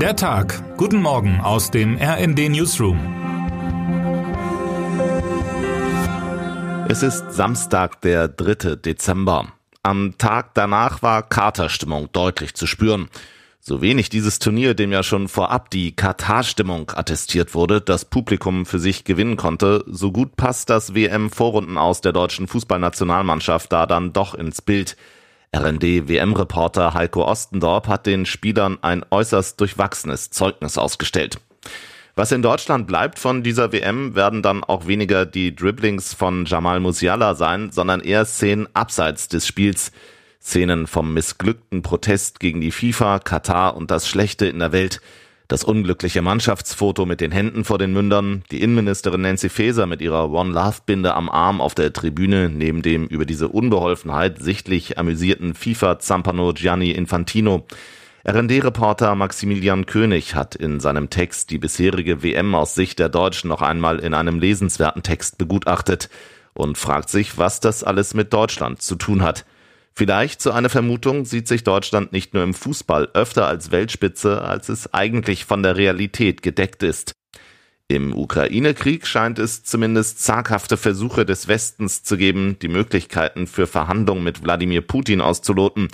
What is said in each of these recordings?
Der Tag. Guten Morgen aus dem RND Newsroom. Es ist Samstag, der 3. Dezember. Am Tag danach war Katerstimmung deutlich zu spüren. So wenig dieses Turnier, dem ja schon vorab die Katar-Stimmung attestiert wurde, das Publikum für sich gewinnen konnte, so gut passt das WM-Vorrunden aus der deutschen Fußballnationalmannschaft da dann doch ins Bild. RND-WM-Reporter Heiko Ostendorp hat den Spielern ein äußerst durchwachsenes Zeugnis ausgestellt. Was in Deutschland bleibt von dieser WM, werden dann auch weniger die Dribblings von Jamal Musiala sein, sondern eher Szenen abseits des Spiels. Szenen vom missglückten Protest gegen die FIFA, Katar und das Schlechte in der Welt – das unglückliche Mannschaftsfoto mit den Händen vor den Mündern, die Innenministerin Nancy Faeser mit ihrer One Love Binde am Arm auf der Tribüne neben dem über diese Unbeholfenheit sichtlich amüsierten FIFA-Zampano Gianni Infantino. RND-Reporter Maximilian König hat in seinem Text die bisherige WM aus Sicht der Deutschen noch einmal in einem lesenswerten Text begutachtet und fragt sich, was das alles mit Deutschland zu tun hat. Vielleicht, so eine Vermutung, sieht sich Deutschland nicht nur im Fußball öfter als Weltspitze, als es eigentlich von der Realität gedeckt ist. Im Ukraine-Krieg scheint es zumindest zaghafte Versuche des Westens zu geben, die Möglichkeiten für Verhandlungen mit Wladimir Putin auszuloten.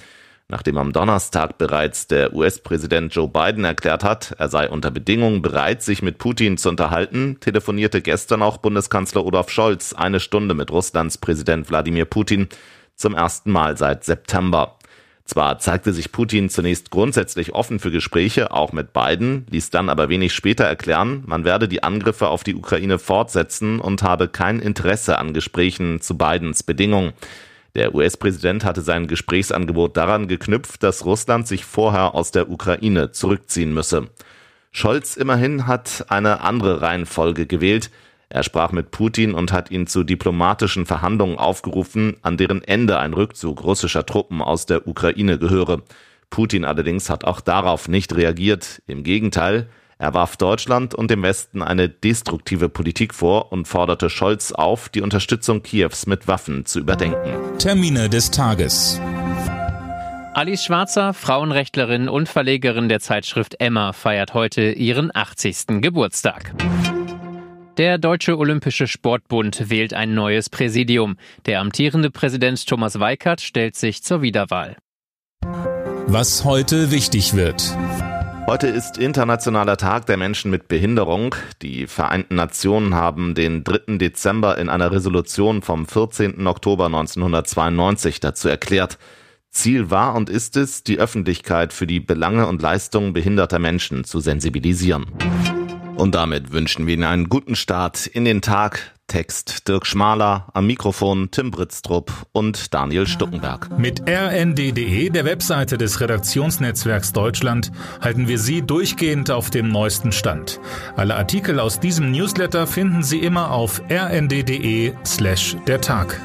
Nachdem am Donnerstag bereits der US-Präsident Joe Biden erklärt hat, er sei unter Bedingungen bereit, sich mit Putin zu unterhalten, telefonierte gestern auch Bundeskanzler Olaf Scholz eine Stunde mit Russlands Präsident Wladimir Putin zum ersten Mal seit September. Zwar zeigte sich Putin zunächst grundsätzlich offen für Gespräche, auch mit Biden, ließ dann aber wenig später erklären, man werde die Angriffe auf die Ukraine fortsetzen und habe kein Interesse an Gesprächen zu Bidens Bedingungen. Der US-Präsident hatte sein Gesprächsangebot daran geknüpft, dass Russland sich vorher aus der Ukraine zurückziehen müsse. Scholz immerhin hat eine andere Reihenfolge gewählt. Er sprach mit Putin und hat ihn zu diplomatischen Verhandlungen aufgerufen, an deren Ende ein Rückzug russischer Truppen aus der Ukraine gehöre. Putin allerdings hat auch darauf nicht reagiert. Im Gegenteil, er warf Deutschland und dem Westen eine destruktive Politik vor und forderte Scholz auf, die Unterstützung Kiews mit Waffen zu überdenken. Termine des Tages. Alice Schwarzer, Frauenrechtlerin und Verlegerin der Zeitschrift Emma, feiert heute ihren 80. Geburtstag. Der Deutsche Olympische Sportbund wählt ein neues Präsidium. Der amtierende Präsident Thomas Weikert stellt sich zur Wiederwahl. Was heute wichtig wird. Heute ist Internationaler Tag der Menschen mit Behinderung. Die Vereinten Nationen haben den 3. Dezember in einer Resolution vom 14. Oktober 1992 dazu erklärt. Ziel war und ist es, die Öffentlichkeit für die Belange und Leistungen behinderter Menschen zu sensibilisieren. Und damit wünschen wir Ihnen einen guten Start in den Tag. Text Dirk Schmaler, am Mikrofon Tim Britztrup und Daniel Stuckenberg. Mit rnd.de, der Webseite des Redaktionsnetzwerks Deutschland, halten wir Sie durchgehend auf dem neuesten Stand. Alle Artikel aus diesem Newsletter finden Sie immer auf rnd.de slash der Tag.